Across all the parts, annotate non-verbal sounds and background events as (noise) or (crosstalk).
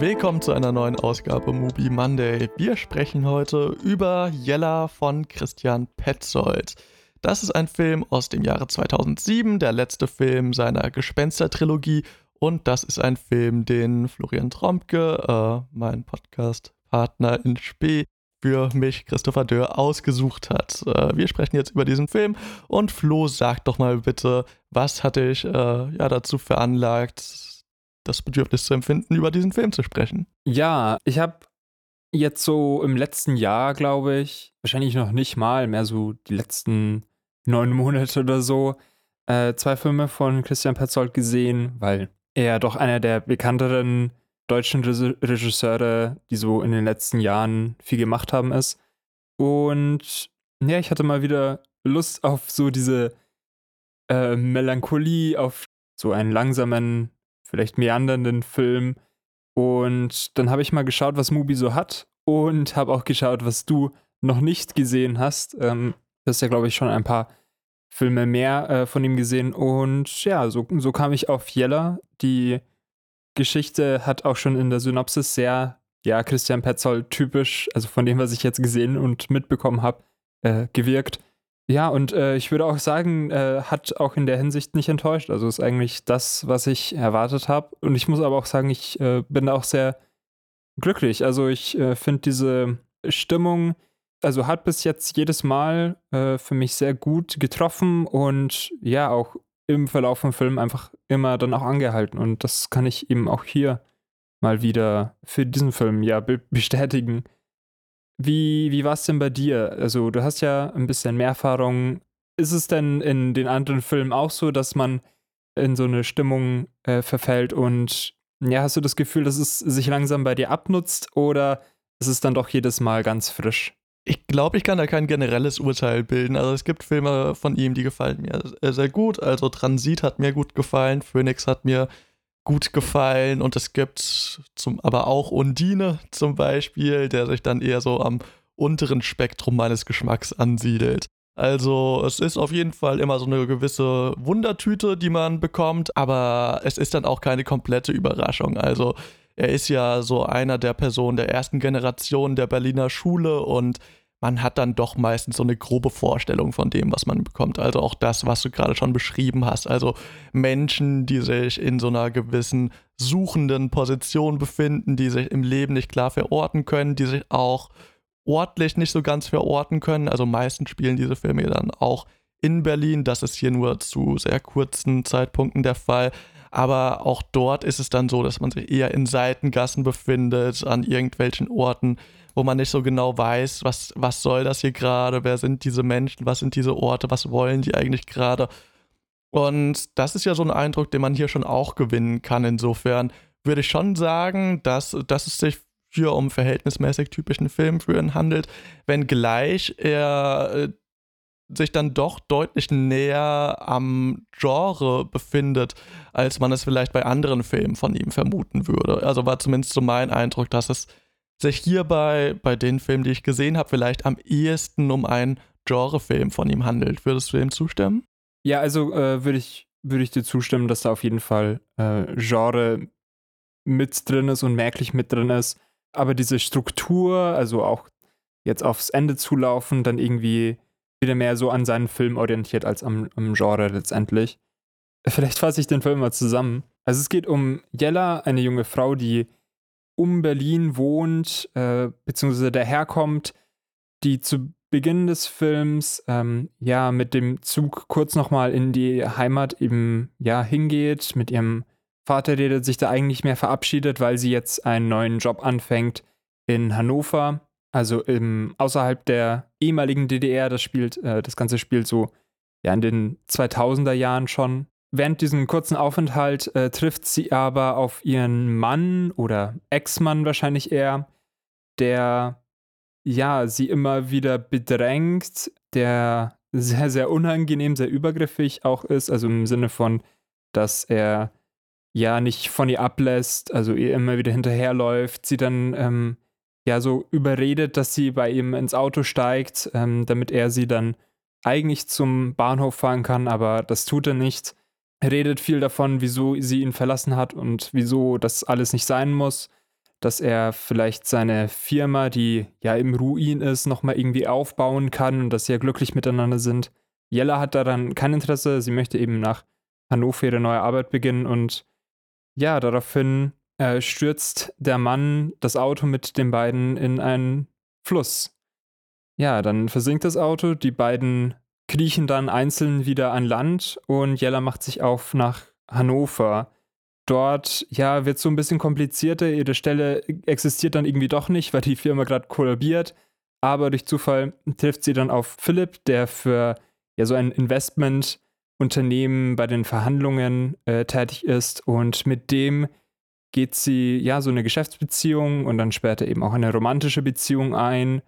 willkommen zu einer neuen Ausgabe Movie Monday. Wir sprechen heute über Jella von Christian Petzold. Das ist ein Film aus dem Jahre 2007, der letzte Film seiner Gespenster-Trilogie. Und das ist ein Film, den Florian Trompke, äh, mein Podcast-Partner in Spee, für mich, Christopher Dörr, ausgesucht hat. Äh, wir sprechen jetzt über diesen Film und Flo, sag doch mal bitte, was hat dich äh, ja, dazu veranlagt, das Bedürfnis zu empfinden, über diesen Film zu sprechen? Ja, ich habe jetzt so im letzten Jahr, glaube ich, wahrscheinlich noch nicht mal, mehr so die letzten neun (laughs) Monate oder so, äh, zwei Filme von Christian Petzold gesehen, weil er doch einer der bekannteren deutschen Regisseure, die so in den letzten Jahren viel gemacht haben, ist. Und ja, ich hatte mal wieder Lust auf so diese äh, Melancholie, auf so einen langsamen, vielleicht meandernden Film. Und dann habe ich mal geschaut, was Mubi so hat und habe auch geschaut, was du noch nicht gesehen hast. Ähm, du hast ja, glaube ich, schon ein paar Filme mehr äh, von ihm gesehen. Und ja, so, so kam ich auf Jella, die Geschichte hat auch schon in der Synopsis sehr, ja, Christian Petzold typisch, also von dem, was ich jetzt gesehen und mitbekommen habe, äh, gewirkt. Ja, und äh, ich würde auch sagen, äh, hat auch in der Hinsicht nicht enttäuscht. Also ist eigentlich das, was ich erwartet habe. Und ich muss aber auch sagen, ich äh, bin auch sehr glücklich. Also ich äh, finde diese Stimmung, also hat bis jetzt jedes Mal äh, für mich sehr gut getroffen und ja, auch im Verlauf vom Film einfach immer dann auch angehalten. Und das kann ich eben auch hier mal wieder für diesen Film ja be bestätigen. Wie, wie war es denn bei dir? Also, du hast ja ein bisschen mehr Erfahrung. Ist es denn in den anderen Filmen auch so, dass man in so eine Stimmung äh, verfällt und ja, hast du das Gefühl, dass es sich langsam bei dir abnutzt oder ist es dann doch jedes Mal ganz frisch? Ich glaube, ich kann da kein generelles Urteil bilden. Also es gibt Filme von ihm, die gefallen mir sehr gut. Also Transit hat mir gut gefallen, Phoenix hat mir gut gefallen und es gibt zum, aber auch Undine zum Beispiel, der sich dann eher so am unteren Spektrum meines Geschmacks ansiedelt. Also es ist auf jeden Fall immer so eine gewisse Wundertüte, die man bekommt, aber es ist dann auch keine komplette Überraschung. Also er ist ja so einer der Personen der ersten Generation der Berliner Schule und man hat dann doch meistens so eine grobe Vorstellung von dem, was man bekommt. Also auch das, was du gerade schon beschrieben hast. Also Menschen, die sich in so einer gewissen suchenden Position befinden, die sich im Leben nicht klar verorten können, die sich auch ortlich nicht so ganz verorten können. Also meistens spielen diese Filme dann auch in Berlin. Das ist hier nur zu sehr kurzen Zeitpunkten der Fall. Aber auch dort ist es dann so, dass man sich eher in Seitengassen befindet, an irgendwelchen Orten, wo man nicht so genau weiß, was, was soll das hier gerade, wer sind diese Menschen, was sind diese Orte, was wollen die eigentlich gerade. Und das ist ja so ein Eindruck, den man hier schon auch gewinnen kann. Insofern würde ich schon sagen, dass, dass es sich hier um verhältnismäßig typischen Film für ihn handelt, wenngleich er äh, sich dann doch deutlich näher am Genre befindet, als man es vielleicht bei anderen Filmen von ihm vermuten würde. Also war zumindest so mein Eindruck, dass es sich hierbei bei den Filmen, die ich gesehen habe, vielleicht am ehesten um einen Genrefilm von ihm handelt. Würdest du dem zustimmen? Ja, also äh, würde ich, würd ich dir zustimmen, dass da auf jeden Fall äh, Genre mit drin ist und merklich mit drin ist. Aber diese Struktur, also auch jetzt aufs Ende zulaufen, dann irgendwie wieder mehr so an seinen Film orientiert als am, am Genre letztendlich. Vielleicht fasse ich den Film mal zusammen. Also es geht um Jella, eine junge Frau, die um Berlin wohnt, äh, beziehungsweise daherkommt, die zu Beginn des Films ähm, ja mit dem Zug kurz nochmal in die Heimat eben ja hingeht, mit ihrem Vater redet, sich da eigentlich mehr verabschiedet, weil sie jetzt einen neuen Job anfängt in Hannover, also im, außerhalb der ehemaligen DDR. Das spielt, äh, das Ganze spielt so ja in den 2000er Jahren schon Während diesem kurzen Aufenthalt äh, trifft sie aber auf ihren Mann oder Ex-Mann wahrscheinlich eher, der ja sie immer wieder bedrängt, der sehr, sehr unangenehm, sehr übergriffig auch ist, also im Sinne von, dass er ja nicht von ihr ablässt, also ihr immer wieder hinterherläuft, sie dann ähm, ja so überredet, dass sie bei ihm ins Auto steigt, ähm, damit er sie dann eigentlich zum Bahnhof fahren kann, aber das tut er nicht redet viel davon, wieso sie ihn verlassen hat und wieso das alles nicht sein muss. dass er vielleicht seine Firma, die ja im Ruin ist, nochmal irgendwie aufbauen kann und dass sie ja glücklich miteinander sind. Jella hat daran kein Interesse, sie möchte eben nach Hannover ihre neue Arbeit beginnen und ja, daraufhin äh, stürzt der Mann das Auto mit den beiden in einen Fluss. Ja, dann versinkt das Auto, die beiden kriechen dann einzeln wieder an Land und Jella macht sich auf nach Hannover. Dort, ja, wird so ein bisschen komplizierter. Ihre Stelle existiert dann irgendwie doch nicht, weil die Firma gerade kollabiert. Aber durch Zufall trifft sie dann auf Philipp, der für ja so ein Investmentunternehmen bei den Verhandlungen äh, tätig ist. Und mit dem geht sie ja so eine Geschäftsbeziehung und dann später eben auch eine romantische Beziehung ein,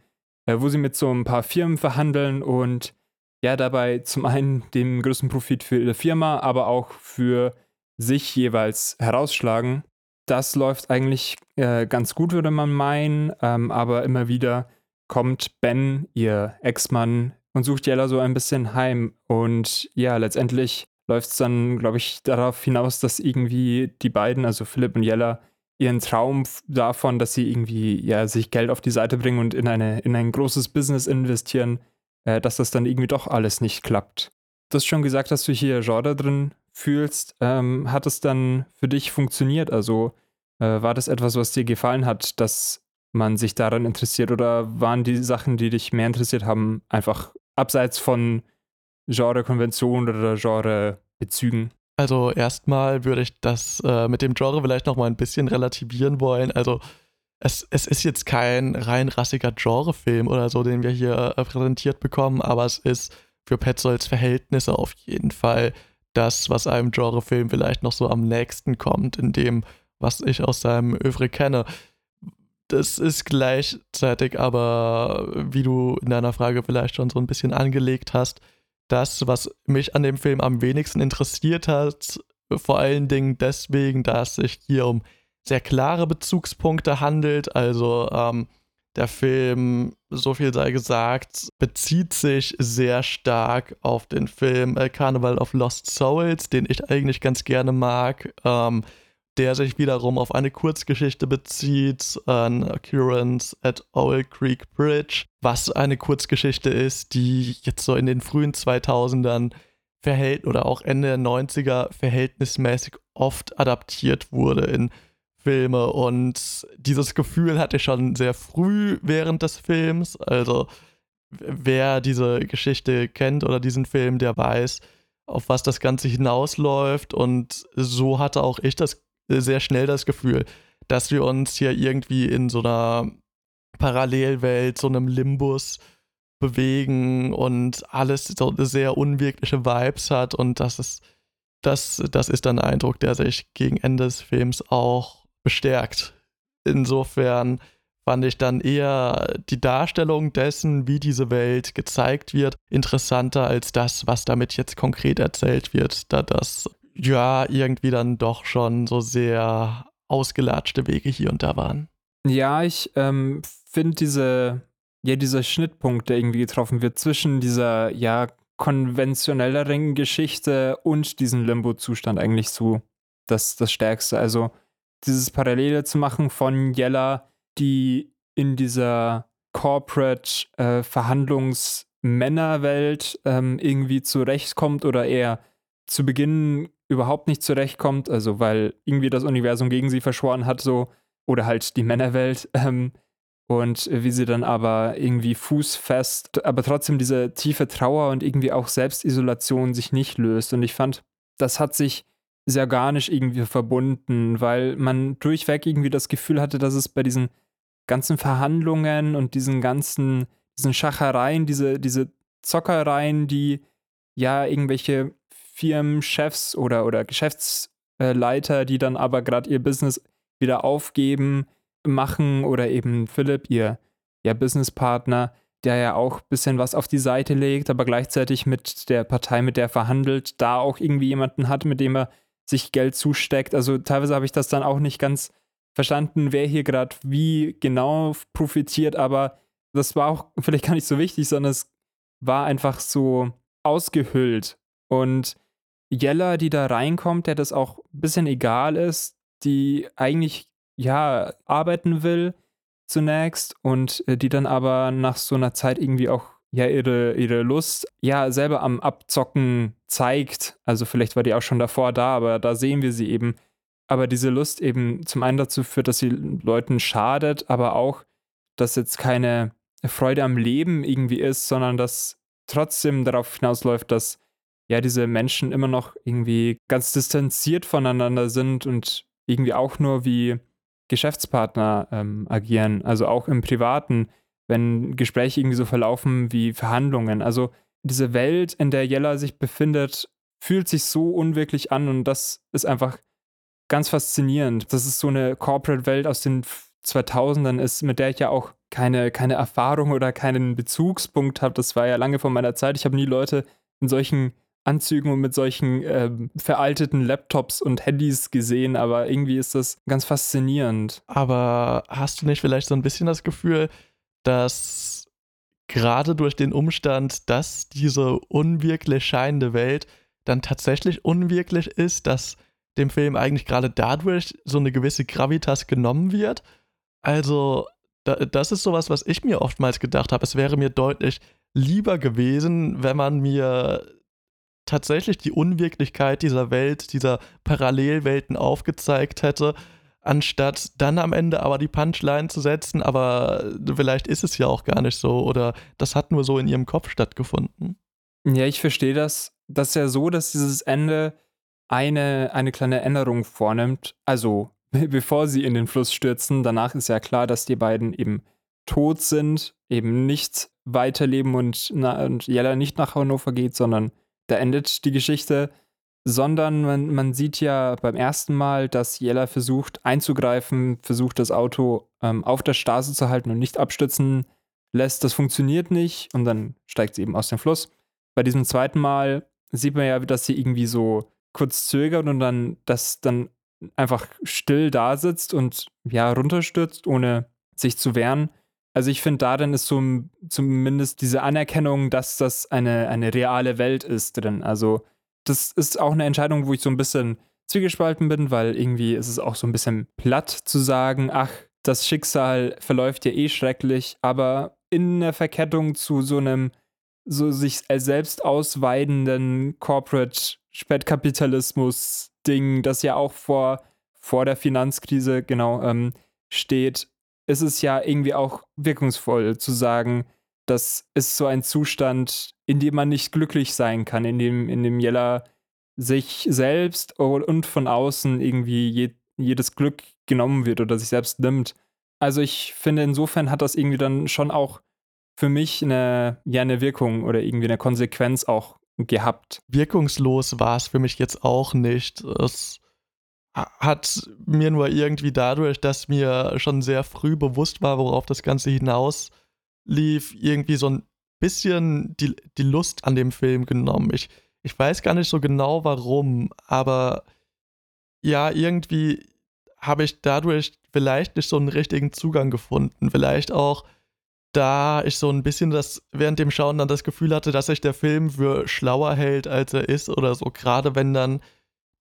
äh, wo sie mit so ein paar Firmen verhandeln und ja dabei zum einen den größten Profit für ihre Firma, aber auch für sich jeweils herausschlagen. Das läuft eigentlich äh, ganz gut, würde man meinen, ähm, aber immer wieder kommt Ben, ihr Ex-Mann, und sucht Jella so ein bisschen heim. Und ja, letztendlich läuft es dann, glaube ich, darauf hinaus, dass irgendwie die beiden, also Philipp und Jella, ihren Traum davon, dass sie irgendwie ja sich Geld auf die Seite bringen und in eine in ein großes Business investieren, äh, dass das dann irgendwie doch alles nicht klappt. Du hast schon gesagt, dass du hier Genre drin fühlst. Ähm, hat es dann für dich funktioniert? Also äh, war das etwas, was dir gefallen hat, dass man sich daran interessiert oder waren die Sachen, die dich mehr interessiert haben, einfach abseits von Genre-Konventionen oder Genre-Bezügen? Also erstmal würde ich das äh, mit dem Genre vielleicht noch mal ein bisschen relativieren wollen. Also es, es ist jetzt kein rein rassiger Genrefilm oder so, den wir hier äh, präsentiert bekommen, aber es ist für Petzolds Verhältnisse auf jeden Fall das, was einem Genrefilm vielleicht noch so am nächsten kommt, in dem, was ich aus seinem Övre kenne. Das ist gleichzeitig aber, wie du in deiner Frage vielleicht schon so ein bisschen angelegt hast, das, was mich an dem Film am wenigsten interessiert hat, vor allen Dingen deswegen, dass sich hier um sehr klare Bezugspunkte handelt. Also ähm, der Film, so viel sei gesagt, bezieht sich sehr stark auf den Film äh, Carnival of Lost Souls, den ich eigentlich ganz gerne mag. Ähm, der sich wiederum auf eine Kurzgeschichte bezieht, an Occurrence at Owl Creek Bridge, was eine Kurzgeschichte ist, die jetzt so in den frühen 2000ern verhält oder auch Ende der 90er verhältnismäßig oft adaptiert wurde in Filme und dieses Gefühl hatte ich schon sehr früh während des Films, also wer diese Geschichte kennt oder diesen Film, der weiß, auf was das Ganze hinausläuft. Und so hatte auch ich das sehr schnell das Gefühl, dass wir uns hier irgendwie in so einer Parallelwelt, so einem Limbus bewegen und alles so sehr unwirkliche Vibes hat. Und das ist, das, das ist dann ein Eindruck, der sich gegen Ende des Films auch bestärkt. Insofern fand ich dann eher die Darstellung dessen, wie diese Welt gezeigt wird, interessanter als das, was damit jetzt konkret erzählt wird, da das ja irgendwie dann doch schon so sehr ausgelatschte Wege hier und da waren. Ja, ich ähm, finde diese, ja, dieser Schnittpunkt, der irgendwie getroffen wird zwischen dieser, ja, konventionelleren Geschichte und diesem Limbo-Zustand eigentlich so das, das Stärkste. Also dieses Parallele zu machen von Jella, die in dieser Corporate äh, Verhandlungsmännerwelt ähm, irgendwie zurechtkommt oder eher zu Beginn überhaupt nicht zurechtkommt, also weil irgendwie das Universum gegen sie verschworen hat, so, oder halt die Männerwelt, (laughs) ähm, und wie sie dann aber irgendwie fußfest, aber trotzdem diese tiefe Trauer und irgendwie auch Selbstisolation sich nicht löst. Und ich fand, das hat sich sehr organisch irgendwie verbunden, weil man durchweg irgendwie das Gefühl hatte, dass es bei diesen ganzen Verhandlungen und diesen ganzen, diesen Schachereien, diese, diese Zockereien, die ja irgendwelche Firmenchefs oder, oder Geschäftsleiter, die dann aber gerade ihr Business wieder aufgeben, machen oder eben Philipp, ihr, ihr Businesspartner, der ja auch ein bisschen was auf die Seite legt, aber gleichzeitig mit der Partei, mit der verhandelt, da auch irgendwie jemanden hat, mit dem er sich Geld zusteckt. Also teilweise habe ich das dann auch nicht ganz verstanden, wer hier gerade wie genau profitiert, aber das war auch (laughs) vielleicht gar nicht so wichtig, sondern es war einfach so ausgehüllt. Und Jella, die da reinkommt, der das auch ein bisschen egal ist, die eigentlich ja, arbeiten will zunächst und äh, die dann aber nach so einer Zeit irgendwie auch ja ihre, ihre Lust ja selber am Abzocken zeigt. Also vielleicht war die auch schon davor da, aber da sehen wir sie eben. Aber diese Lust eben zum einen dazu führt, dass sie Leuten schadet, aber auch, dass jetzt keine Freude am Leben irgendwie ist, sondern dass trotzdem darauf hinausläuft, dass ja diese Menschen immer noch irgendwie ganz distanziert voneinander sind und irgendwie auch nur wie Geschäftspartner ähm, agieren, also auch im Privaten, wenn Gespräche irgendwie so verlaufen wie Verhandlungen. Also diese Welt, in der Jella sich befindet, fühlt sich so unwirklich an und das ist einfach ganz faszinierend. Das ist so eine Corporate-Welt aus den 2000ern ist, mit der ich ja auch keine, keine Erfahrung oder keinen Bezugspunkt habe. Das war ja lange vor meiner Zeit. Ich habe nie Leute in solchen Anzügen und mit solchen äh, veralteten Laptops und Handys gesehen, aber irgendwie ist das ganz faszinierend. Aber hast du nicht vielleicht so ein bisschen das Gefühl, dass gerade durch den Umstand, dass diese unwirklich scheinende Welt dann tatsächlich unwirklich ist, dass dem Film eigentlich gerade dadurch so eine gewisse Gravitas genommen wird? Also, das ist sowas, was ich mir oftmals gedacht habe. Es wäre mir deutlich lieber gewesen, wenn man mir tatsächlich die Unwirklichkeit dieser Welt, dieser Parallelwelten aufgezeigt hätte, anstatt dann am Ende aber die Punchline zu setzen, aber vielleicht ist es ja auch gar nicht so oder das hat nur so in ihrem Kopf stattgefunden. Ja, ich verstehe das. Das ist ja so, dass dieses Ende eine, eine kleine Änderung vornimmt. Also, (laughs) bevor sie in den Fluss stürzen, danach ist ja klar, dass die beiden eben tot sind, eben nicht weiterleben und, na, und Jella nicht nach Hannover geht, sondern da endet die Geschichte, sondern man, man sieht ja beim ersten Mal, dass Jella versucht einzugreifen, versucht das Auto ähm, auf der Straße zu halten und nicht abstützen lässt. Das funktioniert nicht und dann steigt sie eben aus dem Fluss. Bei diesem zweiten Mal sieht man ja, dass sie irgendwie so kurz zögert und dann das dann einfach still da sitzt und ja runterstürzt, ohne sich zu wehren. Also ich finde, darin ist so zumindest diese Anerkennung, dass das eine, eine reale Welt ist drin. Also das ist auch eine Entscheidung, wo ich so ein bisschen zwiegespalten bin, weil irgendwie ist es auch so ein bisschen platt zu sagen, ach, das Schicksal verläuft ja eh schrecklich, aber in der Verkettung zu so einem so sich selbst ausweidenden Corporate Spätkapitalismus Ding, das ja auch vor, vor der Finanzkrise genau ähm, steht, ist es ja irgendwie auch wirkungsvoll zu sagen, das ist so ein Zustand, in dem man nicht glücklich sein kann, in dem, in dem Jella sich selbst und von außen irgendwie je, jedes Glück genommen wird oder sich selbst nimmt. Also ich finde, insofern hat das irgendwie dann schon auch für mich eine, ja, eine Wirkung oder irgendwie eine Konsequenz auch gehabt. Wirkungslos war es für mich jetzt auch nicht. Es hat mir nur irgendwie dadurch, dass mir schon sehr früh bewusst war, worauf das Ganze hinaus lief, irgendwie so ein bisschen die, die Lust an dem Film genommen. Ich, ich weiß gar nicht so genau warum, aber ja, irgendwie habe ich dadurch vielleicht nicht so einen richtigen Zugang gefunden. Vielleicht auch, da ich so ein bisschen das während dem Schauen dann das Gefühl hatte, dass sich der Film für schlauer hält, als er ist oder so. Gerade wenn dann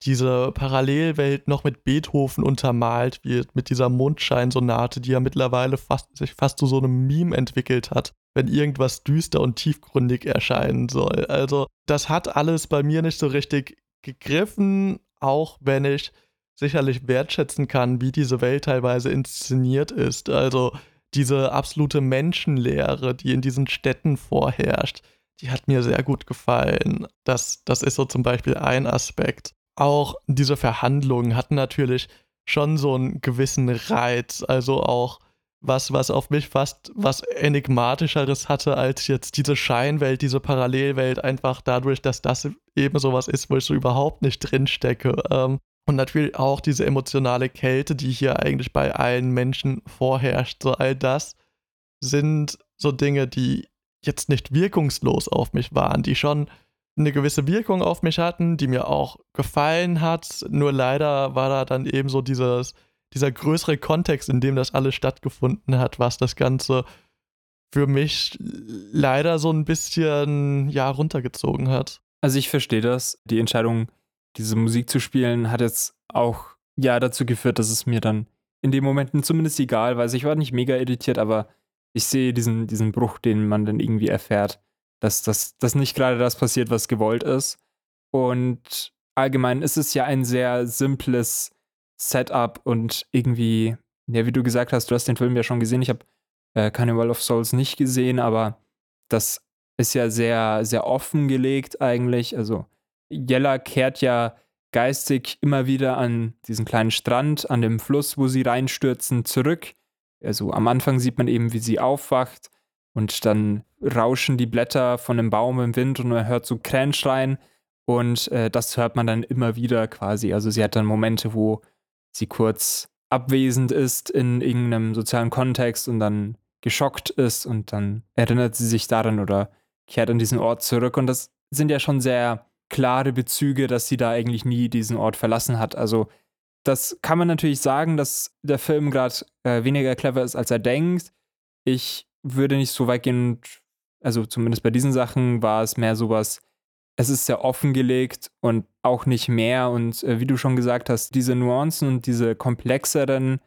diese Parallelwelt noch mit Beethoven untermalt wird, mit dieser Mondscheinsonate, die ja mittlerweile fast, sich fast zu so einem Meme entwickelt hat, wenn irgendwas düster und tiefgründig erscheinen soll. Also, das hat alles bei mir nicht so richtig gegriffen, auch wenn ich sicherlich wertschätzen kann, wie diese Welt teilweise inszeniert ist. Also, diese absolute Menschenlehre, die in diesen Städten vorherrscht, die hat mir sehr gut gefallen. Das, das ist so zum Beispiel ein Aspekt auch diese Verhandlungen hatten natürlich schon so einen gewissen Reiz. Also auch was, was auf mich fast was Enigmatischeres hatte als jetzt diese Scheinwelt, diese Parallelwelt, einfach dadurch, dass das eben sowas ist, wo ich so überhaupt nicht drinstecke. Ähm, und natürlich auch diese emotionale Kälte, die hier eigentlich bei allen Menschen vorherrscht. So all das sind so Dinge, die jetzt nicht wirkungslos auf mich waren, die schon eine gewisse Wirkung auf mich hatten, die mir auch gefallen hat. Nur leider war da dann eben so dieses, dieser größere Kontext, in dem das alles stattgefunden hat, was das Ganze für mich leider so ein bisschen ja runtergezogen hat. Also ich verstehe das. Die Entscheidung, diese Musik zu spielen, hat jetzt auch ja dazu geführt, dass es mir dann in den Momenten zumindest egal, weil ich war nicht mega irritiert, aber ich sehe diesen, diesen Bruch, den man dann irgendwie erfährt, dass das dass nicht gerade das passiert, was gewollt ist. Und allgemein ist es ja ein sehr simples Setup und irgendwie, ja, wie du gesagt hast, du hast den Film ja schon gesehen. Ich habe äh, Carnival of Souls nicht gesehen, aber das ist ja sehr, sehr offengelegt eigentlich. Also Jella kehrt ja geistig immer wieder an diesen kleinen Strand, an dem Fluss, wo sie reinstürzen, zurück. Also am Anfang sieht man eben, wie sie aufwacht und dann rauschen die Blätter von dem Baum im Wind und man hört so Krähen schreien und äh, das hört man dann immer wieder quasi. Also sie hat dann Momente, wo sie kurz abwesend ist in irgendeinem sozialen Kontext und dann geschockt ist und dann erinnert sie sich daran oder kehrt an diesen Ort zurück und das sind ja schon sehr klare Bezüge, dass sie da eigentlich nie diesen Ort verlassen hat. Also das kann man natürlich sagen, dass der Film gerade äh, weniger clever ist, als er denkt. Ich würde nicht so weit gehen, also zumindest bei diesen Sachen war es mehr sowas, es ist sehr offengelegt und auch nicht mehr. Und äh, wie du schon gesagt hast, diese Nuancen und diese komplexeren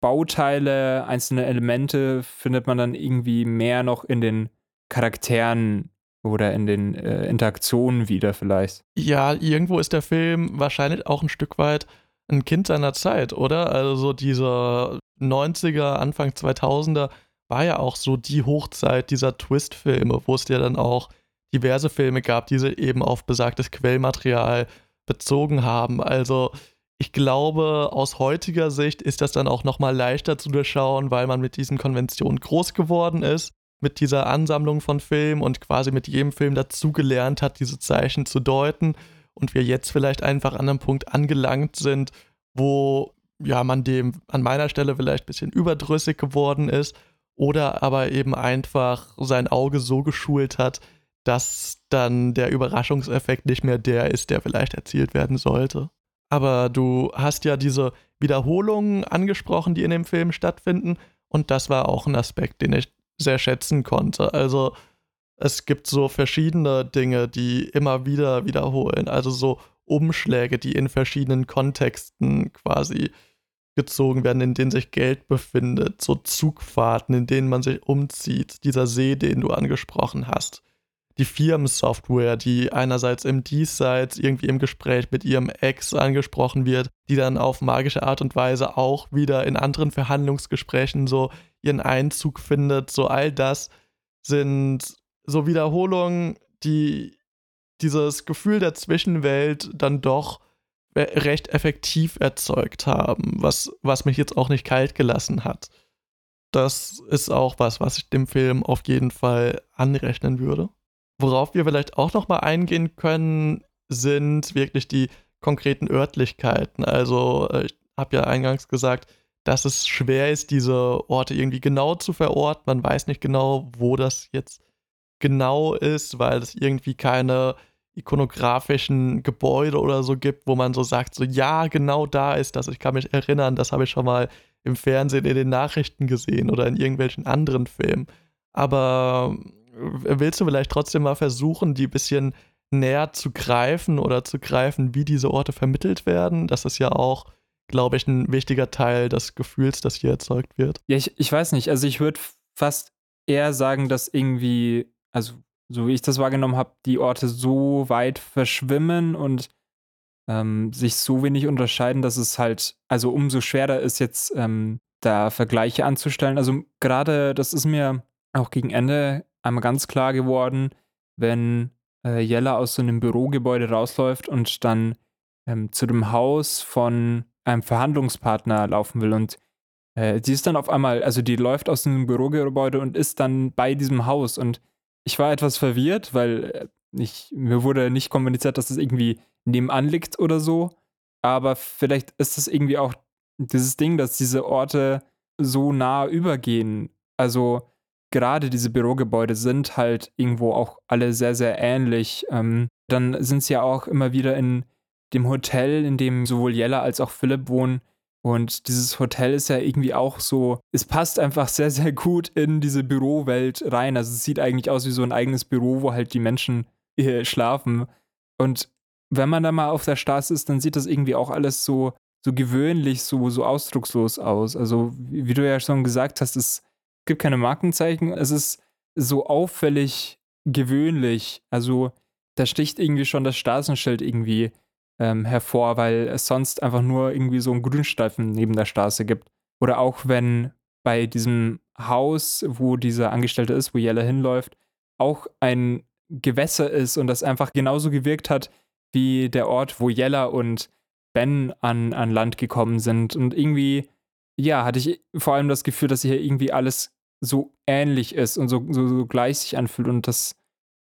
Bauteile, einzelne Elemente findet man dann irgendwie mehr noch in den Charakteren oder in den äh, Interaktionen wieder vielleicht. Ja, irgendwo ist der Film wahrscheinlich auch ein Stück weit ein Kind seiner Zeit, oder? Also so dieser 90er, Anfang 2000er war ja auch so die Hochzeit dieser Twist-Filme, wo es ja dann auch diverse Filme gab, die sie eben auf besagtes Quellmaterial bezogen haben. Also ich glaube, aus heutiger Sicht ist das dann auch nochmal leichter zu durchschauen, weil man mit diesen Konventionen groß geworden ist mit dieser Ansammlung von Filmen und quasi mit jedem Film dazugelernt hat, diese Zeichen zu deuten und wir jetzt vielleicht einfach an einem Punkt angelangt sind, wo ja man dem an meiner Stelle vielleicht ein bisschen überdrüssig geworden ist oder aber eben einfach sein Auge so geschult hat, dass dann der Überraschungseffekt nicht mehr der ist, der vielleicht erzielt werden sollte. Aber du hast ja diese Wiederholungen angesprochen, die in dem Film stattfinden und das war auch ein Aspekt, den ich sehr schätzen konnte. Also es gibt so verschiedene Dinge, die immer wieder wiederholen. Also so Umschläge, die in verschiedenen Kontexten quasi gezogen werden, in denen sich Geld befindet. So Zugfahrten, in denen man sich umzieht. Dieser See, den du angesprochen hast. Die Firmensoftware, die einerseits im Diesseits irgendwie im Gespräch mit ihrem Ex angesprochen wird, die dann auf magische Art und Weise auch wieder in anderen Verhandlungsgesprächen so ihren Einzug findet. So all das sind so Wiederholungen, die dieses Gefühl der Zwischenwelt dann doch recht effektiv erzeugt haben, was, was mich jetzt auch nicht kalt gelassen hat. Das ist auch was, was ich dem Film auf jeden Fall anrechnen würde. Worauf wir vielleicht auch noch mal eingehen können, sind wirklich die konkreten Örtlichkeiten. Also äh, ich habe ja eingangs gesagt, dass es schwer ist, diese Orte irgendwie genau zu verorten. Man weiß nicht genau, wo das jetzt genau ist, weil es irgendwie keine ikonografischen Gebäude oder so gibt, wo man so sagt, so ja, genau da ist das. Ich kann mich erinnern, das habe ich schon mal im Fernsehen in den Nachrichten gesehen oder in irgendwelchen anderen Filmen. Aber äh, willst du vielleicht trotzdem mal versuchen, die ein bisschen näher zu greifen oder zu greifen, wie diese Orte vermittelt werden? Das ist ja auch glaube ich, ein wichtiger Teil des Gefühls, das hier erzeugt wird. Ja, ich, ich weiß nicht. Also ich würde fast eher sagen, dass irgendwie, also so wie ich das wahrgenommen habe, die Orte so weit verschwimmen und ähm, sich so wenig unterscheiden, dass es halt, also umso schwerer ist jetzt ähm, da Vergleiche anzustellen. Also gerade, das ist mir auch gegen Ende einmal ganz klar geworden, wenn äh, Jella aus so einem Bürogebäude rausläuft und dann ähm, zu dem Haus von einem Verhandlungspartner laufen will und äh, die ist dann auf einmal, also die läuft aus einem Bürogebäude und ist dann bei diesem Haus und ich war etwas verwirrt, weil äh, ich, mir wurde nicht kommuniziert, dass es das irgendwie nebenan liegt oder so, aber vielleicht ist das irgendwie auch dieses Ding, dass diese Orte so nah übergehen. Also gerade diese Bürogebäude sind halt irgendwo auch alle sehr, sehr ähnlich. Ähm, dann sind sie ja auch immer wieder in dem Hotel, in dem sowohl Jella als auch Philipp wohnen. Und dieses Hotel ist ja irgendwie auch so, es passt einfach sehr, sehr gut in diese Bürowelt rein. Also es sieht eigentlich aus wie so ein eigenes Büro, wo halt die Menschen schlafen. Und wenn man da mal auf der Straße ist, dann sieht das irgendwie auch alles so, so gewöhnlich, so, so ausdruckslos aus. Also, wie du ja schon gesagt hast, es gibt keine Markenzeichen. Es ist so auffällig gewöhnlich. Also, da sticht irgendwie schon das Straßenschild irgendwie ähm, hervor, weil es sonst einfach nur irgendwie so einen Grünstreifen neben der Straße gibt. Oder auch wenn bei diesem Haus, wo dieser Angestellte ist, wo Jella hinläuft, auch ein Gewässer ist und das einfach genauso gewirkt hat wie der Ort, wo Jella und Ben an, an Land gekommen sind. Und irgendwie, ja, hatte ich vor allem das Gefühl, dass hier irgendwie alles so ähnlich ist und so, so, so gleich sich anfühlt und das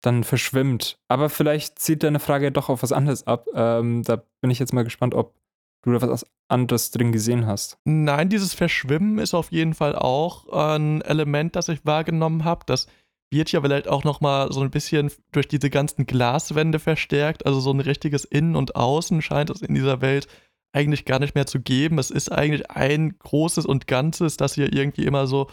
dann verschwimmt. Aber vielleicht zieht deine Frage doch auf was anderes ab. Ähm, da bin ich jetzt mal gespannt, ob du da was anderes drin gesehen hast. Nein, dieses Verschwimmen ist auf jeden Fall auch ein Element, das ich wahrgenommen habe. Das wird ja vielleicht auch noch mal so ein bisschen durch diese ganzen Glaswände verstärkt. Also so ein richtiges Innen und Außen scheint es in dieser Welt eigentlich gar nicht mehr zu geben. Es ist eigentlich ein großes und Ganzes, das hier irgendwie immer so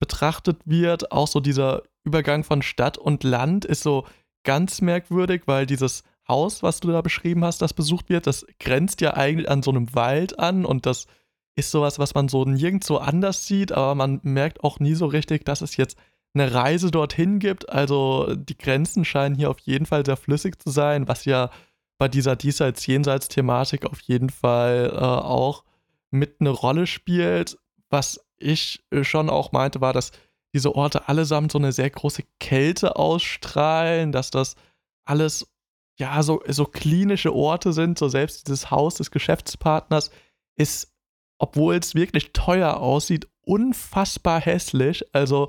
betrachtet wird. Auch so dieser Übergang von Stadt und Land ist so ganz merkwürdig, weil dieses Haus, was du da beschrieben hast, das besucht wird, das grenzt ja eigentlich an so einem Wald an und das ist sowas, was man so nirgendwo anders sieht, aber man merkt auch nie so richtig, dass es jetzt eine Reise dorthin gibt. Also die Grenzen scheinen hier auf jeden Fall sehr flüssig zu sein, was ja bei dieser Diesseits-Jenseits-Thematik auf jeden Fall äh, auch mit eine Rolle spielt. Was ich äh, schon auch meinte, war, dass diese Orte allesamt so eine sehr große Kälte ausstrahlen, dass das alles ja so, so klinische Orte sind. So selbst dieses Haus des Geschäftspartners ist, obwohl es wirklich teuer aussieht, unfassbar hässlich. Also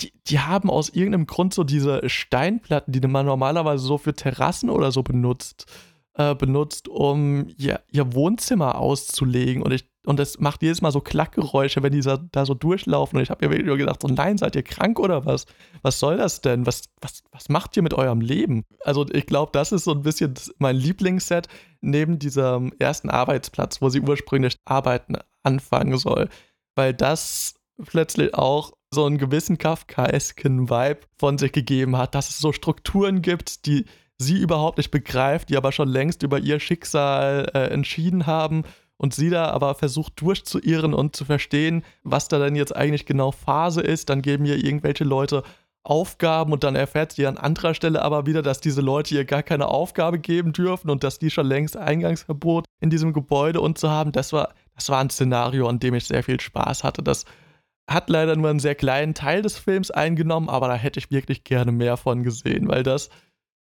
die, die haben aus irgendeinem Grund so diese Steinplatten, die man normalerweise so für Terrassen oder so benutzt, äh, benutzt, um ihr, ihr Wohnzimmer auszulegen. Und ich und das macht jedes Mal so Klackgeräusche, wenn die da so durchlaufen. Und ich habe mir wirklich nur gedacht, so nein, seid ihr krank oder was? Was soll das denn? Was, was, was macht ihr mit eurem Leben? Also ich glaube, das ist so ein bisschen mein Lieblingsset neben diesem ersten Arbeitsplatz, wo sie ursprünglich arbeiten anfangen soll. Weil das plötzlich auch so einen gewissen Kafkaesken Vibe von sich gegeben hat, dass es so Strukturen gibt, die sie überhaupt nicht begreift, die aber schon längst über ihr Schicksal äh, entschieden haben und sie da aber versucht durchzuirren und zu verstehen, was da denn jetzt eigentlich genau Phase ist. Dann geben ihr irgendwelche Leute Aufgaben und dann erfährt sie an anderer Stelle aber wieder, dass diese Leute ihr gar keine Aufgabe geben dürfen und dass die schon längst Eingangsverbot in diesem Gebäude und zu haben. Das war, das war ein Szenario, an dem ich sehr viel Spaß hatte. Das hat leider nur einen sehr kleinen Teil des Films eingenommen, aber da hätte ich wirklich gerne mehr von gesehen, weil das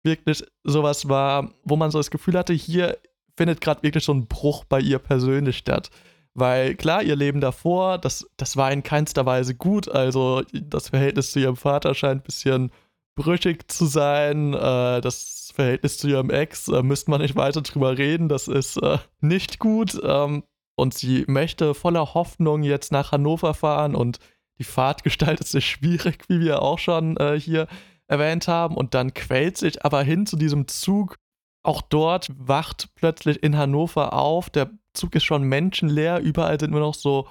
wirklich sowas war, wo man so das Gefühl hatte, hier findet gerade wirklich so ein Bruch bei ihr persönlich statt. Weil klar, ihr Leben davor, das, das war in keinster Weise gut. Also das Verhältnis zu ihrem Vater scheint ein bisschen brüchig zu sein. Äh, das Verhältnis zu ihrem Ex, äh, müsste man nicht weiter drüber reden. Das ist äh, nicht gut. Ähm, und sie möchte voller Hoffnung jetzt nach Hannover fahren und die Fahrt (laughs) gestaltet sich schwierig, wie wir auch schon äh, hier erwähnt haben. Und dann quält sich aber hin zu diesem Zug. Auch dort wacht plötzlich in Hannover auf. Der Zug ist schon menschenleer. Überall sind nur noch so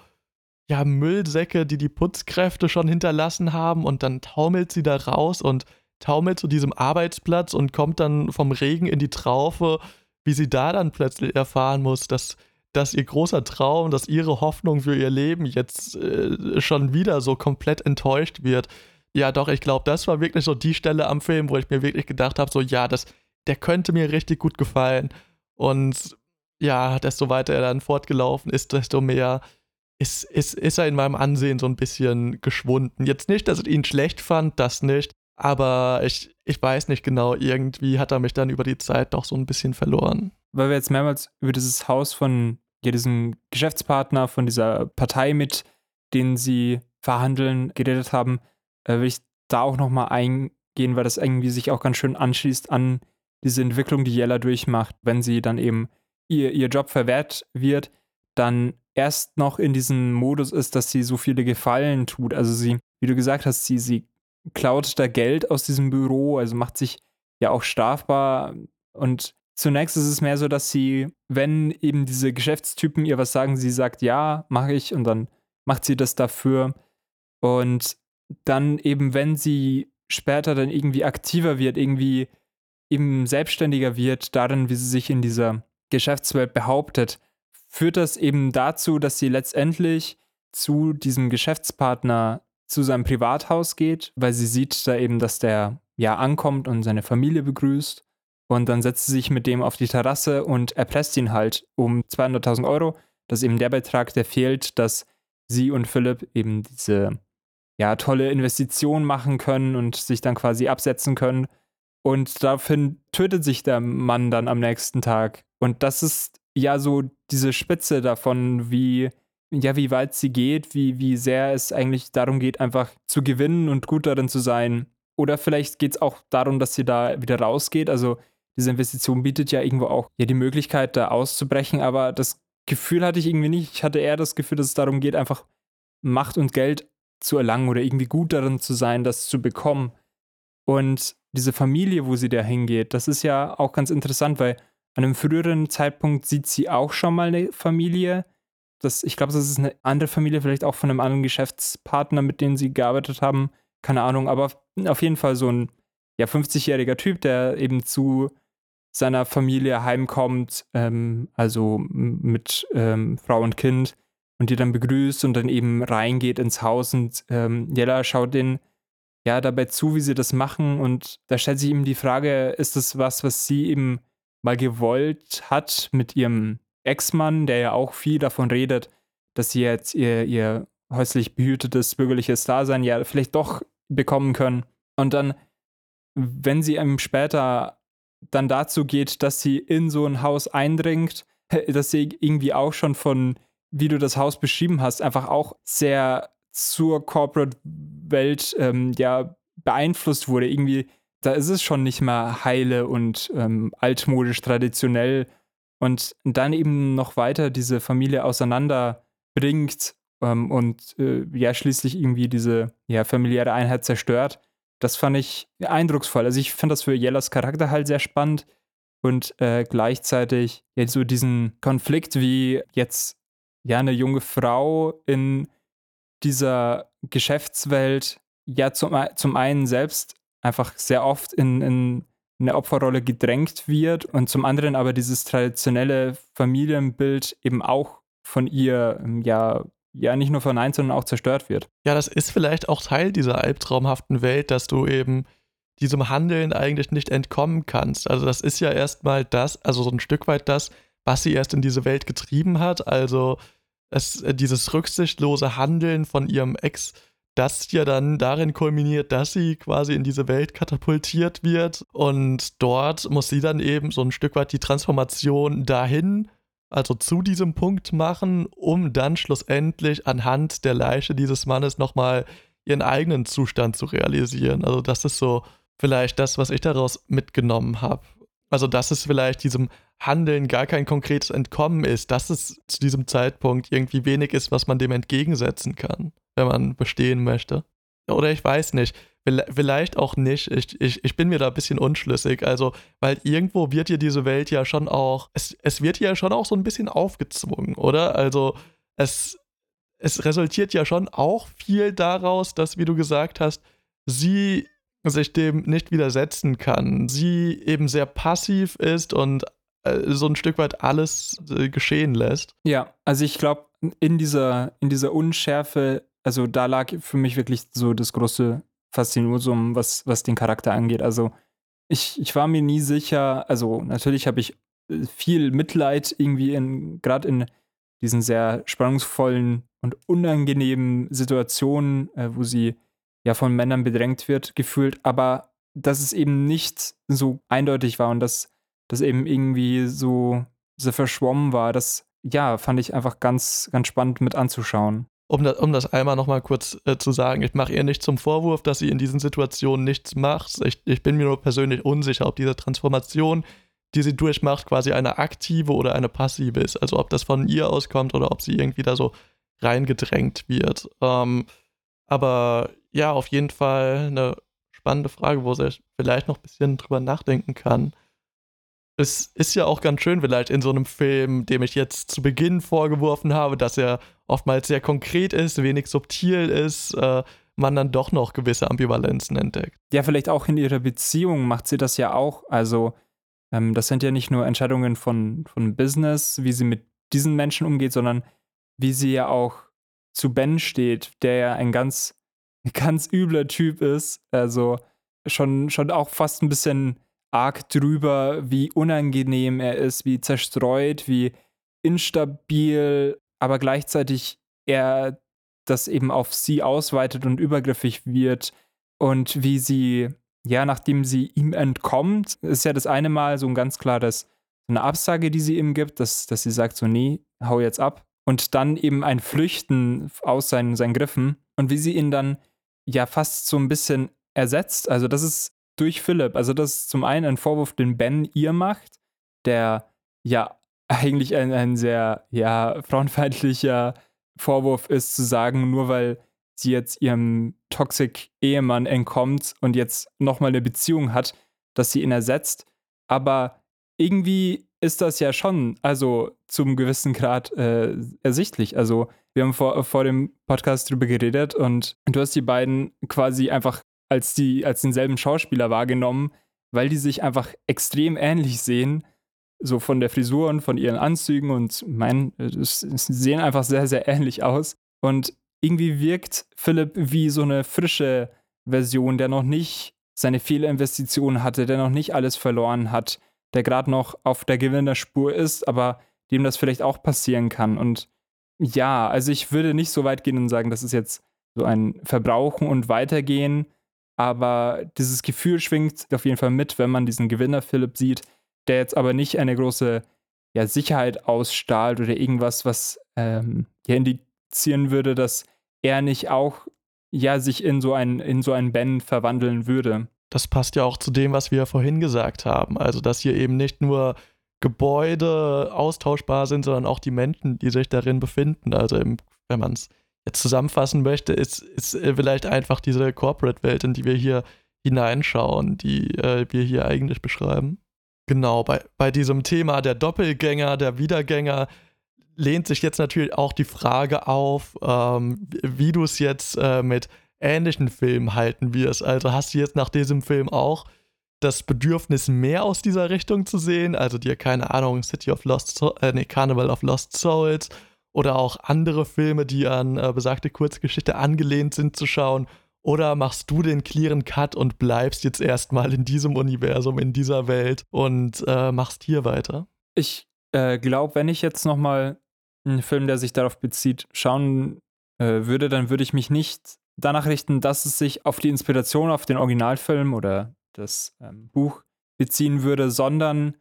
ja, Müllsäcke, die die Putzkräfte schon hinterlassen haben. Und dann taumelt sie da raus und taumelt zu diesem Arbeitsplatz und kommt dann vom Regen in die Traufe, wie sie da dann plötzlich erfahren muss, dass dass ihr großer Traum, dass ihre Hoffnung für ihr Leben jetzt äh, schon wieder so komplett enttäuscht wird. Ja, doch, ich glaube, das war wirklich so die Stelle am Film, wo ich mir wirklich gedacht habe, so ja, das, der könnte mir richtig gut gefallen. Und ja, desto weiter er dann fortgelaufen ist, desto mehr ist, ist, ist er in meinem Ansehen so ein bisschen geschwunden. Jetzt nicht, dass ich ihn schlecht fand, das nicht, aber ich, ich weiß nicht genau, irgendwie hat er mich dann über die Zeit doch so ein bisschen verloren. Weil wir jetzt mehrmals über dieses Haus von ja, diesem Geschäftspartner von dieser Partei mit, denen sie verhandeln, geredet haben, äh, will ich da auch nochmal eingehen, weil das irgendwie sich auch ganz schön anschließt an diese Entwicklung, die Jella durchmacht, wenn sie dann eben ihr, ihr Job verwehrt wird, dann erst noch in diesem Modus ist, dass sie so viele Gefallen tut. Also sie, wie du gesagt hast, sie, sie klaut da Geld aus diesem Büro, also macht sich ja auch strafbar und Zunächst ist es mehr so, dass sie, wenn eben diese Geschäftstypen ihr was sagen, sie sagt, ja, mache ich und dann macht sie das dafür. Und dann eben, wenn sie später dann irgendwie aktiver wird, irgendwie eben selbstständiger wird, darin, wie sie sich in dieser Geschäftswelt behauptet, führt das eben dazu, dass sie letztendlich zu diesem Geschäftspartner zu seinem Privathaus geht, weil sie sieht da eben, dass der ja ankommt und seine Familie begrüßt. Und dann setzt sie sich mit dem auf die Terrasse und erpresst ihn halt um 200.000 Euro. Das ist eben der Betrag, der fehlt, dass sie und Philipp eben diese ja, tolle Investition machen können und sich dann quasi absetzen können. Und daraufhin tötet sich der Mann dann am nächsten Tag. Und das ist ja so diese Spitze davon, wie, ja, wie weit sie geht, wie, wie sehr es eigentlich darum geht, einfach zu gewinnen und gut darin zu sein. Oder vielleicht geht es auch darum, dass sie da wieder rausgeht. Also diese Investition bietet ja irgendwo auch ja die Möglichkeit, da auszubrechen, aber das Gefühl hatte ich irgendwie nicht. Ich hatte eher das Gefühl, dass es darum geht, einfach Macht und Geld zu erlangen oder irgendwie gut darin zu sein, das zu bekommen. Und diese Familie, wo sie da hingeht, das ist ja auch ganz interessant, weil an einem früheren Zeitpunkt sieht sie auch schon mal eine Familie. Das, ich glaube, das ist eine andere Familie, vielleicht auch von einem anderen Geschäftspartner, mit dem sie gearbeitet haben. Keine Ahnung, aber auf jeden Fall so ein ja, 50-jähriger Typ, der eben zu seiner Familie heimkommt, ähm, also mit ähm, Frau und Kind und die dann begrüßt und dann eben reingeht ins Haus und ähm, Jella schaut den ja dabei zu, wie sie das machen. Und da stellt sich ihm die Frage, ist das was, was sie eben mal gewollt hat mit ihrem Ex-Mann, der ja auch viel davon redet, dass sie jetzt ihr, ihr häuslich behütetes bürgerliches Dasein ja vielleicht doch bekommen können. Und dann wenn sie ihm später dann dazu geht, dass sie in so ein Haus eindringt, (laughs) dass sie irgendwie auch schon von, wie du das Haus beschrieben hast, einfach auch sehr zur Corporate-Welt ähm, ja beeinflusst wurde. Irgendwie, da ist es schon nicht mehr heile und ähm, altmodisch traditionell und dann eben noch weiter diese Familie auseinanderbringt ähm, und äh, ja schließlich irgendwie diese ja, familiäre Einheit zerstört das fand ich eindrucksvoll. Also ich finde das für Yellows Charakter halt sehr spannend und äh, gleichzeitig jetzt so diesen Konflikt, wie jetzt ja eine junge Frau in dieser Geschäftswelt ja zum, zum einen selbst einfach sehr oft in, in eine Opferrolle gedrängt wird und zum anderen aber dieses traditionelle Familienbild eben auch von ihr ja ja nicht nur verneint, sondern auch zerstört wird. Ja, das ist vielleicht auch Teil dieser albtraumhaften Welt, dass du eben diesem Handeln eigentlich nicht entkommen kannst. Also das ist ja erstmal das, also so ein Stück weit das, was sie erst in diese Welt getrieben hat. Also es, äh, dieses rücksichtslose Handeln von ihrem Ex, das ja dann darin kulminiert, dass sie quasi in diese Welt katapultiert wird. Und dort muss sie dann eben so ein Stück weit die Transformation dahin also zu diesem Punkt machen, um dann schlussendlich anhand der Leiche dieses Mannes nochmal ihren eigenen Zustand zu realisieren. Also das ist so vielleicht das, was ich daraus mitgenommen habe. Also dass es vielleicht diesem Handeln gar kein konkretes Entkommen ist, dass es zu diesem Zeitpunkt irgendwie wenig ist, was man dem entgegensetzen kann, wenn man bestehen möchte. Oder ich weiß nicht. Vielleicht auch nicht. Ich, ich, ich bin mir da ein bisschen unschlüssig. Also, weil irgendwo wird dir diese Welt ja schon auch, es, es wird ja schon auch so ein bisschen aufgezwungen, oder? Also, es, es resultiert ja schon auch viel daraus, dass, wie du gesagt hast, sie sich dem nicht widersetzen kann. Sie eben sehr passiv ist und äh, so ein Stück weit alles äh, geschehen lässt. Ja, also ich glaube, in dieser, in dieser Unschärfe, also da lag für mich wirklich so das große Faszinosum, was, was den Charakter angeht. Also ich, ich war mir nie sicher, also natürlich habe ich äh, viel Mitleid irgendwie in, gerade in diesen sehr spannungsvollen und unangenehmen Situationen, äh, wo sie ja von Männern bedrängt wird, gefühlt, aber dass es eben nicht so eindeutig war und dass das eben irgendwie so, so verschwommen war, das ja, fand ich einfach ganz, ganz spannend mit anzuschauen um das, um das einmal nochmal kurz äh, zu sagen, ich mache ihr nicht zum Vorwurf, dass sie in diesen Situationen nichts macht. Ich, ich bin mir nur persönlich unsicher, ob diese Transformation, die sie durchmacht, quasi eine aktive oder eine passive ist. Also ob das von ihr auskommt oder ob sie irgendwie da so reingedrängt wird. Ähm, aber ja, auf jeden Fall eine spannende Frage, wo sie vielleicht noch ein bisschen drüber nachdenken kann es ist ja auch ganz schön, vielleicht in so einem Film, dem ich jetzt zu Beginn vorgeworfen habe, dass er oftmals sehr konkret ist, wenig subtil ist, äh, man dann doch noch gewisse Ambivalenzen entdeckt. Ja, vielleicht auch in ihrer Beziehung macht sie das ja auch. Also, ähm, das sind ja nicht nur Entscheidungen von, von Business, wie sie mit diesen Menschen umgeht, sondern wie sie ja auch zu Ben steht, der ja ein ganz, ganz übler Typ ist. Also schon, schon auch fast ein bisschen arg drüber, wie unangenehm er ist, wie zerstreut, wie instabil, aber gleichzeitig er das eben auf sie ausweitet und übergriffig wird und wie sie, ja, nachdem sie ihm entkommt, ist ja das eine Mal so ein ganz klares, eine Absage, die sie ihm gibt, dass, dass sie sagt so, nee, hau jetzt ab. Und dann eben ein Flüchten aus seinen, seinen Griffen und wie sie ihn dann ja fast so ein bisschen ersetzt. Also das ist durch Philipp. Also das ist zum einen ein Vorwurf, den Ben ihr macht, der ja (laughs) eigentlich ein, ein sehr ja, frauenfeindlicher Vorwurf ist, zu sagen, nur weil sie jetzt ihrem Toxic-Ehemann entkommt und jetzt nochmal eine Beziehung hat, dass sie ihn ersetzt. Aber irgendwie ist das ja schon, also zum gewissen Grad äh, ersichtlich. Also wir haben vor, vor dem Podcast drüber geredet und du hast die beiden quasi einfach als, die, als denselben Schauspieler wahrgenommen, weil die sich einfach extrem ähnlich sehen. So von der Frisur und von ihren Anzügen und mein, es sehen einfach sehr, sehr ähnlich aus. Und irgendwie wirkt Philipp wie so eine frische Version, der noch nicht seine Fehlerinvestitionen hatte, der noch nicht alles verloren hat, der gerade noch auf der Gewinnerspur ist, aber dem das vielleicht auch passieren kann. Und ja, also ich würde nicht so weit gehen und sagen, das ist jetzt so ein Verbrauchen und Weitergehen, aber dieses Gefühl schwingt auf jeden Fall mit, wenn man diesen Gewinner Philipp sieht, der jetzt aber nicht eine große ja, Sicherheit ausstrahlt oder irgendwas, was ähm, ja indizieren würde, dass er nicht auch ja sich in so einen in so einen Ben verwandeln würde. Das passt ja auch zu dem, was wir vorhin gesagt haben. Also, dass hier eben nicht nur Gebäude austauschbar sind, sondern auch die Menschen, die sich darin befinden. Also, eben, wenn man es jetzt zusammenfassen möchte, ist, ist äh, vielleicht einfach diese Corporate-Welt, in die wir hier hineinschauen, die äh, wir hier eigentlich beschreiben. Genau, bei, bei diesem Thema der Doppelgänger, der Wiedergänger, lehnt sich jetzt natürlich auch die Frage auf, ähm, wie du es jetzt äh, mit ähnlichen Filmen halten wirst. Also hast du jetzt nach diesem Film auch das Bedürfnis, mehr aus dieser Richtung zu sehen? Also dir, keine Ahnung, City of Lost äh, nee, Carnival of Lost Souls oder auch andere Filme, die an äh, besagte Kurzgeschichte angelehnt sind, zu schauen? Oder machst du den clearen Cut und bleibst jetzt erstmal in diesem Universum, in dieser Welt und äh, machst hier weiter? Ich äh, glaube, wenn ich jetzt nochmal einen Film, der sich darauf bezieht, schauen äh, würde, dann würde ich mich nicht danach richten, dass es sich auf die Inspiration auf den Originalfilm oder das ähm, Buch beziehen würde, sondern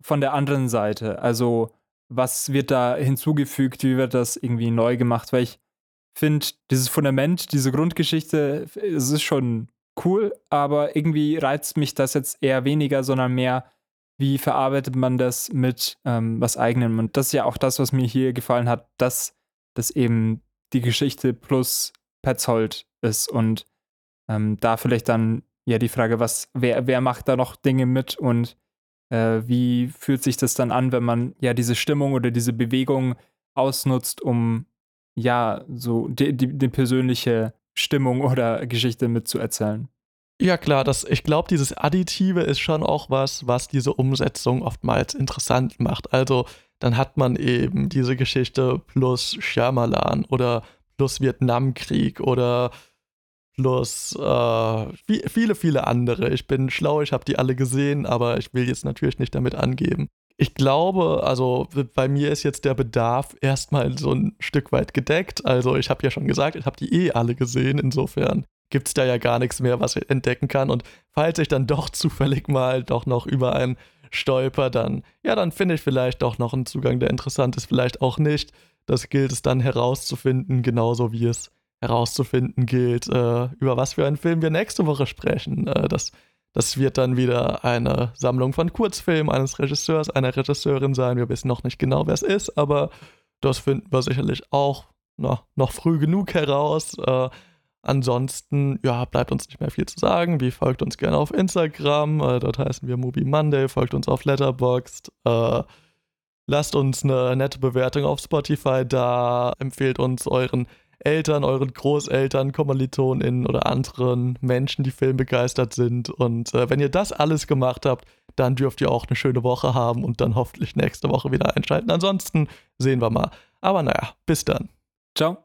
von der anderen Seite. Also was wird da hinzugefügt, wie wird das irgendwie neu gemacht, weil ich finde, dieses Fundament, diese Grundgeschichte, es ist schon cool, aber irgendwie reizt mich das jetzt eher weniger, sondern mehr, wie verarbeitet man das mit ähm, was eigenem. Und das ist ja auch das, was mir hier gefallen hat, dass das eben die Geschichte plus Petzold ist und ähm, da vielleicht dann ja die Frage, was, wer, wer macht da noch Dinge mit und äh, wie fühlt sich das dann an, wenn man ja diese Stimmung oder diese Bewegung ausnutzt, um ja so die, die, die persönliche Stimmung (laughs) oder Geschichte mitzuerzählen. Ja, klar, das, ich glaube, dieses Additive ist schon auch was, was diese Umsetzung oftmals interessant macht. Also, dann hat man eben diese Geschichte plus Shyamalan oder plus Vietnamkrieg oder plus äh, viele, viele andere. Ich bin schlau, ich habe die alle gesehen, aber ich will jetzt natürlich nicht damit angeben. Ich glaube, also bei mir ist jetzt der Bedarf erstmal so ein Stück weit gedeckt. Also ich habe ja schon gesagt, ich habe die eh alle gesehen. Insofern gibt es da ja gar nichts mehr, was ich entdecken kann. Und falls ich dann doch (laughs) zufällig mal doch noch über einen stolper, dann, ja, dann finde ich vielleicht doch noch einen Zugang, der interessant ist, vielleicht auch nicht. Das gilt es dann herauszufinden, genauso wie es herauszufinden gilt, äh, über was für einen Film wir nächste Woche sprechen. Äh, das, das wird dann wieder eine Sammlung von Kurzfilmen eines Regisseurs, einer Regisseurin sein. Wir wissen noch nicht genau, wer es ist, aber das finden wir sicherlich auch na, noch früh genug heraus. Äh, ansonsten, ja, bleibt uns nicht mehr viel zu sagen. Wie folgt uns gerne auf Instagram, äh, dort heißen wir Movie Monday, folgt uns auf Letterboxd. Lasst uns eine nette Bewertung auf Spotify da, empfehlt uns euren Eltern, euren Großeltern, KommilitonInnen oder anderen Menschen, die filmbegeistert sind. Und äh, wenn ihr das alles gemacht habt, dann dürft ihr auch eine schöne Woche haben und dann hoffentlich nächste Woche wieder einschalten. Ansonsten sehen wir mal. Aber naja, bis dann. Ciao.